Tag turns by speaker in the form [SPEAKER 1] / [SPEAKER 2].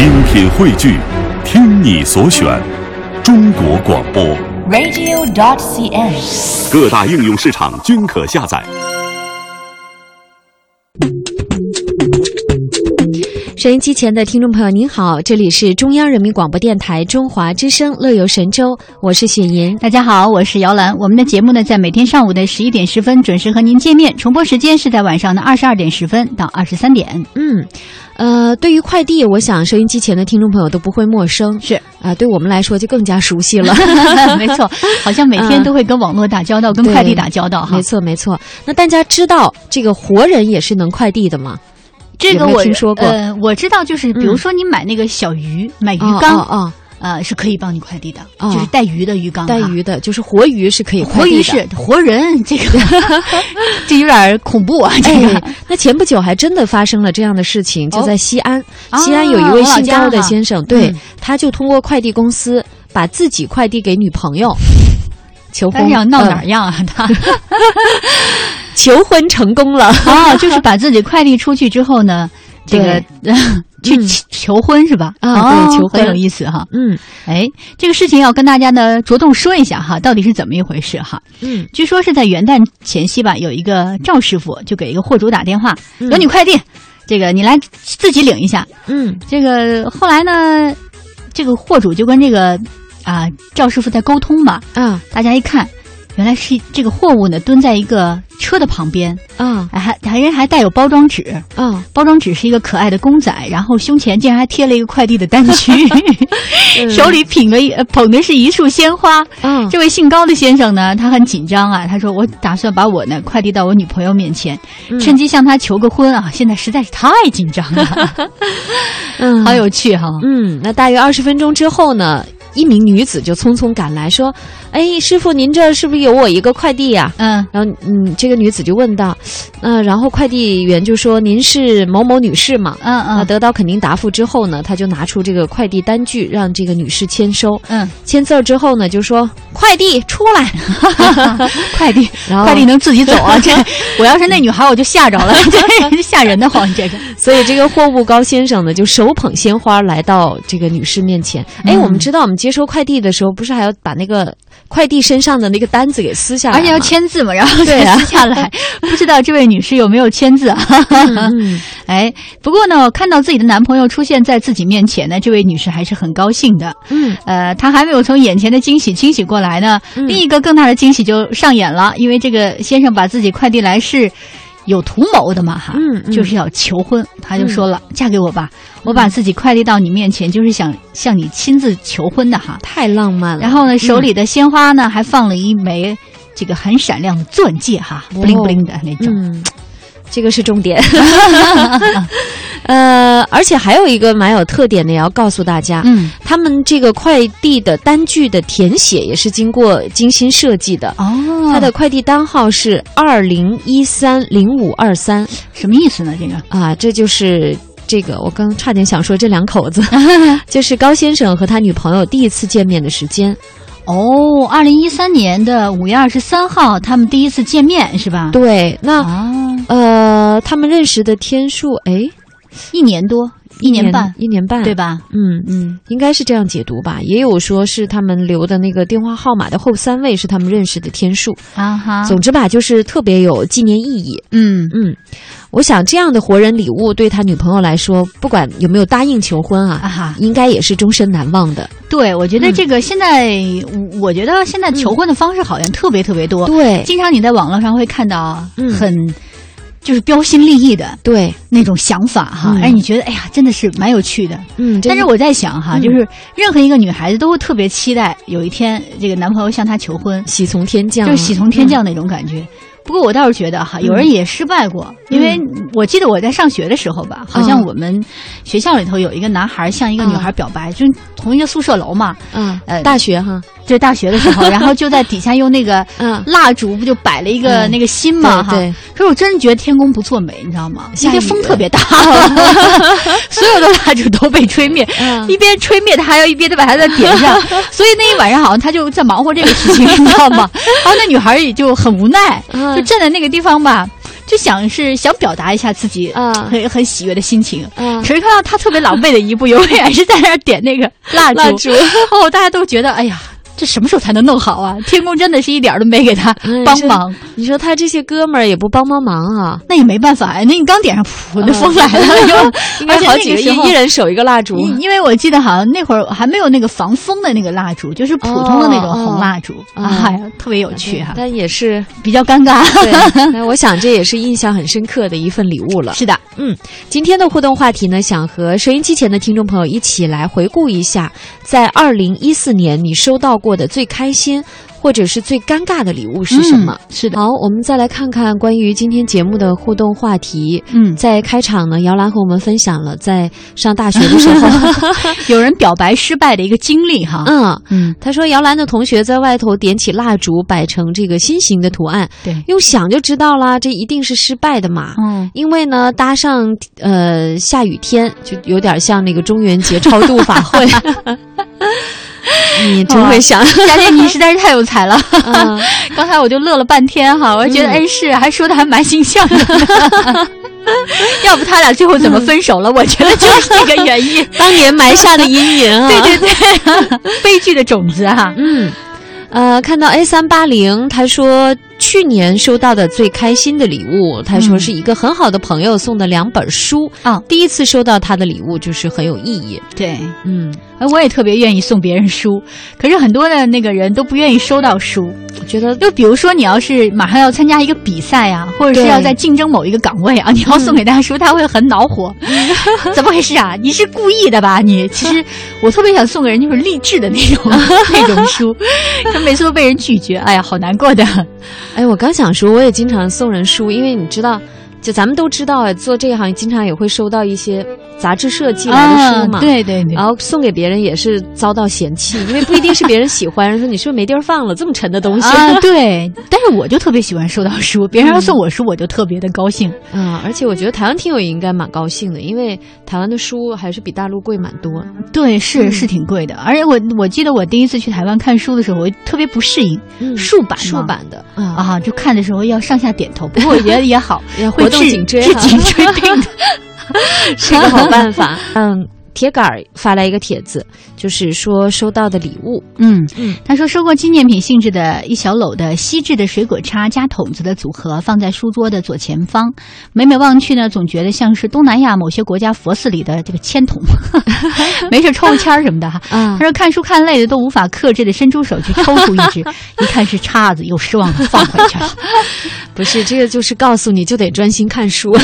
[SPEAKER 1] 精品汇聚，听你所选，中国广播。
[SPEAKER 2] radio.dot.cn，。
[SPEAKER 1] 各大应用市场均可下载。
[SPEAKER 3] 收音机前的听众朋友，您好，这里是中央人民广播电台中华之声《乐游神州》，我是雪莹。
[SPEAKER 4] 大家好，我是姚兰。我们的节目呢，在每天上午的十一点十分准时和您见面，重播时间是在晚上的二十二点十分到二十三点。
[SPEAKER 3] 嗯，呃，对于快递，我想收音机前的听众朋友都不会陌生，
[SPEAKER 4] 是
[SPEAKER 3] 啊、对我们来说就更加熟悉了。
[SPEAKER 4] 没错，好像每天都会跟网络打交道，跟快递打交道哈
[SPEAKER 3] 没。错，没错。那大家知道这个活人也是能快递的吗？
[SPEAKER 4] 这个我
[SPEAKER 3] 听说过
[SPEAKER 4] 呃，我知道，就是比如说你买那个小鱼，买鱼缸，
[SPEAKER 3] 哦哦
[SPEAKER 4] 呃，是可以帮你快递的，
[SPEAKER 3] 哦
[SPEAKER 4] 就是带鱼的鱼缸
[SPEAKER 3] 带鱼的，就是活鱼是可以快
[SPEAKER 4] 活鱼。是活人，这个 这有点恐怖啊，这个。
[SPEAKER 3] 哎，那前不久还真的发生了这样的事情，就
[SPEAKER 4] 哦
[SPEAKER 3] 在西安，
[SPEAKER 4] 啊
[SPEAKER 3] 西安有一位姓高的先生，对
[SPEAKER 4] 嗯，
[SPEAKER 3] 他就通过快递公司把自己快递给女朋友。求婚
[SPEAKER 4] 要闹
[SPEAKER 3] 呃
[SPEAKER 4] 哪样啊？他
[SPEAKER 3] 求婚成功了，
[SPEAKER 4] 啊，就是把自己快递出去之后呢，这个 去
[SPEAKER 3] 嗯。
[SPEAKER 4] 求求婚是吧？
[SPEAKER 3] 啊
[SPEAKER 4] 哦
[SPEAKER 3] 对求婚
[SPEAKER 4] 很有意思哈。
[SPEAKER 3] 嗯。
[SPEAKER 4] 哎，这个事情要跟大家呢着重说一下哈，到底是怎么一回事哈？
[SPEAKER 3] 嗯。
[SPEAKER 4] 据说是在元旦前夕吧，有一个赵师傅就给一个货主打电话，
[SPEAKER 3] 嗯。
[SPEAKER 4] 有你快递，这个你来自己领一下。
[SPEAKER 3] 嗯。
[SPEAKER 4] 这个后来呢，这个货主就跟这个啊赵师傅在沟通嘛，
[SPEAKER 3] 啊
[SPEAKER 4] 大家一看，原来是这个货物呢蹲在一个车的旁边，
[SPEAKER 3] 啊
[SPEAKER 4] 哎还还人还带有包装纸，
[SPEAKER 3] 啊，
[SPEAKER 4] 包装纸是一个可爱的公仔，然后胸前竟然还贴了一个快递的单据，手里品了一呃捧的是一束鲜花。
[SPEAKER 3] 嗯。
[SPEAKER 4] 这位姓高的先生呢，他很紧张啊，他说我打算把我呢快递到我女朋友面前，趁机向她求个婚啊，现在实在是太紧张了，
[SPEAKER 3] 嗯。
[SPEAKER 4] 好有趣哈、
[SPEAKER 3] 嗯，那大约二十分钟之后呢，一名女子就匆匆赶来说：“哎，师傅，您这儿是不是有我一个快递呀、
[SPEAKER 4] 嗯
[SPEAKER 3] 然后，嗯，这个女子就问道：“呃，然后快递员就说您是某某女士吗？”
[SPEAKER 4] 嗯
[SPEAKER 3] 啊，
[SPEAKER 4] 嗯
[SPEAKER 3] 得到肯定答复之后呢，他就拿出这个快递单据，让这个女士签收。
[SPEAKER 4] 嗯，
[SPEAKER 3] 签字儿之后呢，就说快递出来，
[SPEAKER 4] 快递
[SPEAKER 3] 然后
[SPEAKER 4] 快递能自己走啊？这我要是那女孩，我就吓着了，这吓人的慌，这个。
[SPEAKER 3] 所以这个货物高先生呢，就手捧鲜花来到这个女士面前。哎、
[SPEAKER 4] 嗯
[SPEAKER 3] 我们知道，我们接收快递的时候，不是还要把那个快递身上的那个单子给撕下来，
[SPEAKER 4] 而且要签字嘛，然后再
[SPEAKER 3] 对啊
[SPEAKER 4] 撕下来。不知道这位女士有没有签字啊？
[SPEAKER 3] 嗯
[SPEAKER 4] 哎，不过呢，看到自己的男朋友出现在自己面前呢，这位女士还是很高兴的。
[SPEAKER 3] 嗯
[SPEAKER 4] 呃，她还没有从眼前的惊喜清醒过来呢，
[SPEAKER 3] 嗯
[SPEAKER 4] 另一个更大的惊喜就上演了，因为这个先生把自己快递来是。有图谋的嘛哈，
[SPEAKER 3] 嗯嗯
[SPEAKER 4] 就是要求婚，他就说了，嫁给我吧，我把自己快递到你面前，就是想向你亲自求婚的哈。
[SPEAKER 3] 太浪漫了。
[SPEAKER 4] 然后呢，手里的鲜花呢，还放了一枚这个很闪亮的钻戒哈，
[SPEAKER 3] 哦
[SPEAKER 4] 布灵布灵的那种。
[SPEAKER 3] 嗯，这个是重点。呃，而且还有一个蛮有特点的，也要告诉大家，
[SPEAKER 4] 嗯，
[SPEAKER 3] 他们这个快递的单据的填写也是经过精心设计的。
[SPEAKER 4] 哦，
[SPEAKER 3] 它的快递单号是二零一三零五二三
[SPEAKER 4] 什么意思呢？这个
[SPEAKER 3] 啊，这就是这个我刚差点想说这两口子，就是高先生和他女朋友第一次见面的时间。
[SPEAKER 4] 哦，二零一三年的五月二十三号，他们第一次见面是吧？
[SPEAKER 3] 对，那、
[SPEAKER 4] 啊，
[SPEAKER 3] 呃，他们认识的天数，哎，
[SPEAKER 4] 一年多，一年半，
[SPEAKER 3] 一年半，
[SPEAKER 4] 对？吧？
[SPEAKER 3] 嗯，
[SPEAKER 4] 嗯，
[SPEAKER 3] 应该是这样解读吧。也有说是他们留的那个电话号码的后三位是他们认识的天数。
[SPEAKER 4] 啊哈，
[SPEAKER 3] 总之吧，就是特别有纪念意义。
[SPEAKER 4] 嗯
[SPEAKER 3] 嗯，我想这样的活人礼物对他女朋友来说，不管有没有答应求婚啊，
[SPEAKER 4] 啊哈，
[SPEAKER 3] 应该也是终身难忘的。
[SPEAKER 4] 对，我觉得这个现在，我觉得现在求婚的方式好像特别特别多，
[SPEAKER 3] 对
[SPEAKER 4] 经常你在网络上会看到
[SPEAKER 3] 嗯
[SPEAKER 4] 很。就是标新立异的
[SPEAKER 3] 对，
[SPEAKER 4] 那种想法哈，
[SPEAKER 3] 嗯。
[SPEAKER 4] 让你觉得哎呀，真的是蛮有趣的。
[SPEAKER 3] 嗯，
[SPEAKER 4] 但是我在想哈，
[SPEAKER 3] 嗯。
[SPEAKER 4] 就是任何一个女孩子都会特别期待有一天这个男朋友向她求婚，
[SPEAKER 3] 喜从天降，
[SPEAKER 4] 就是喜从天降那种感觉。不过我倒是觉得哈，有人也失败过，因为我记得我在上学的时候吧，好像我们学校里头有一个男孩向一个女孩表白，就是同一个宿舍楼嘛，
[SPEAKER 3] 嗯，
[SPEAKER 4] 呃
[SPEAKER 3] 大学哈，
[SPEAKER 4] 就是大学的时候，然后就在底下用那个
[SPEAKER 3] 嗯
[SPEAKER 4] 蜡烛不就摆了一个
[SPEAKER 3] 嗯
[SPEAKER 4] 那个心嘛哈。可是我真的觉得天公不作美，你知道吗？
[SPEAKER 3] 下雨
[SPEAKER 4] 那天风特别大，所有的蜡烛都被吹灭，
[SPEAKER 3] 嗯
[SPEAKER 4] 一边吹灭，他还要一边的把它再点上，所以那一晚上好像他就在忙活这个事情，你知道吗？然后那女孩也就很无奈，
[SPEAKER 3] 嗯
[SPEAKER 4] 就站在那个地方吧。就想是想表达一下自己
[SPEAKER 3] 啊
[SPEAKER 4] 很很喜悦的心情。
[SPEAKER 3] 啊
[SPEAKER 4] 可是看到他特别狼狈的一步，永远是在那儿点那个蜡烛，
[SPEAKER 3] 蜡烛
[SPEAKER 4] 哦，大家都觉得哎呀。这什么时候才能弄好啊？天宫真的是一点都没给他
[SPEAKER 3] 哎
[SPEAKER 4] 帮忙，
[SPEAKER 3] 你说他这些哥们儿也不帮帮忙啊？
[SPEAKER 4] 那也没办法呀。那你刚点上，噗，那风来了，
[SPEAKER 3] 应该
[SPEAKER 4] 而且
[SPEAKER 3] 好几个一一人守一个蜡烛。
[SPEAKER 4] 因因为我记得好像那会儿还没有那个防风的那个蜡烛，就是普通的那种红蜡烛，
[SPEAKER 3] 哦哦
[SPEAKER 4] 哎呀，特别有趣哈、
[SPEAKER 3] 但也是
[SPEAKER 4] 比较尴尬。
[SPEAKER 3] 对，那我想这也是印象很深刻的一份礼物了。
[SPEAKER 4] 是的，
[SPEAKER 3] 嗯，今天的互动话题呢，想和收音机前的听众朋友一起来回顾一下，在二零一四年你收到过的最开心或者是最尴尬的礼物是什么？
[SPEAKER 4] 嗯是的，
[SPEAKER 3] 好，我们再来看看关于今天节目的互动话题。
[SPEAKER 4] 嗯，
[SPEAKER 3] 在开场呢，姚兰和我们分享了在上大学的时候，
[SPEAKER 4] 有人表白失败的一个经历哈。
[SPEAKER 3] 嗯，
[SPEAKER 4] 嗯，
[SPEAKER 3] 他说姚兰的同学在外头点起蜡烛，摆成这个心形的图案，
[SPEAKER 4] 对，
[SPEAKER 3] 用想就知道啦，这一定是失败的嘛。
[SPEAKER 4] 嗯，
[SPEAKER 3] 因为呢，搭上呃下雨天，就有点像那个中元节超度法会。你真会想，
[SPEAKER 4] 佳姐你实在是太有才了。
[SPEAKER 3] 嗯
[SPEAKER 4] 刚才我就乐了半天哈，我觉得
[SPEAKER 3] 嗯
[SPEAKER 4] 哎是，还说的还蛮形象的。要不他俩最后怎么分手了？我觉得就是这个原因。
[SPEAKER 3] 当年埋下的阴影啊。
[SPEAKER 4] 对对对，悲剧的种子哈。
[SPEAKER 3] 嗯，呃，看到 A 三八零，他说去年收到的最开心的礼物，他说
[SPEAKER 4] 嗯
[SPEAKER 3] 是一个很好的朋友送的两本书。
[SPEAKER 4] 啊
[SPEAKER 3] 第一次收到他的礼物就是很有意义。
[SPEAKER 4] 对，
[SPEAKER 3] 嗯，
[SPEAKER 4] 呃我也特别愿意送别人书，可是很多的那个人都不愿意收到书。
[SPEAKER 3] 我觉得
[SPEAKER 4] 就比如说，你要是马上要参加一个比赛啊，或者是要在竞争某一个岗位啊，你要送给他书，他会很恼火。怎么回事啊？你是故意的吧？你其实我特别想送给人就是励志的那种 那种书，可每次都被人拒绝，哎呀，好难过的。
[SPEAKER 3] 哎，我刚想说，我也经常送人书，因为你知道，就咱们都知道，啊，做这一行经常也会收到一些杂志社寄来的书嘛。
[SPEAKER 4] 啊对对对
[SPEAKER 3] 然后送给别人也是遭到嫌弃，因为不一定是别人喜欢，人说你是不是没地儿放了这么沉的东西
[SPEAKER 4] 啊，对，但是我就特别喜欢收到书，别人要送我书，我就特别的高兴。
[SPEAKER 3] 嗯、而且我觉得台湾听友也应该蛮高兴的，因为台湾的书还是比大陆贵蛮多。
[SPEAKER 4] 对，是
[SPEAKER 3] 嗯
[SPEAKER 4] 是挺贵的，而且我我记得我第一次去台湾看书的时候，我特别不适应，
[SPEAKER 3] 嗯
[SPEAKER 4] 竖版嘛
[SPEAKER 3] 竖版的啊，
[SPEAKER 4] 啊，就看的时候要上下点头。不过我觉得也好，
[SPEAKER 3] 也
[SPEAKER 4] 会
[SPEAKER 3] 活动
[SPEAKER 4] 治
[SPEAKER 3] 颈椎
[SPEAKER 4] 治颈椎病的。
[SPEAKER 3] 是一个好办法。嗯，铁杆儿发来一个帖子，就是说收到的礼物，
[SPEAKER 4] 嗯
[SPEAKER 3] 嗯
[SPEAKER 4] 他说收过纪念品性质的一小篓的锡制的水果叉加筒子的组合，放在书桌的左前方。每每望去呢，总觉得像是东南亚某些国家佛寺里的这个签筒，没事抽个签儿什么的哈。
[SPEAKER 3] 啊
[SPEAKER 4] 他说看书看累了都无法克制的伸出手去抽出一支，一看是叉子，又失望的放回去了。
[SPEAKER 3] 不是这个，就是告诉你就得专心看书。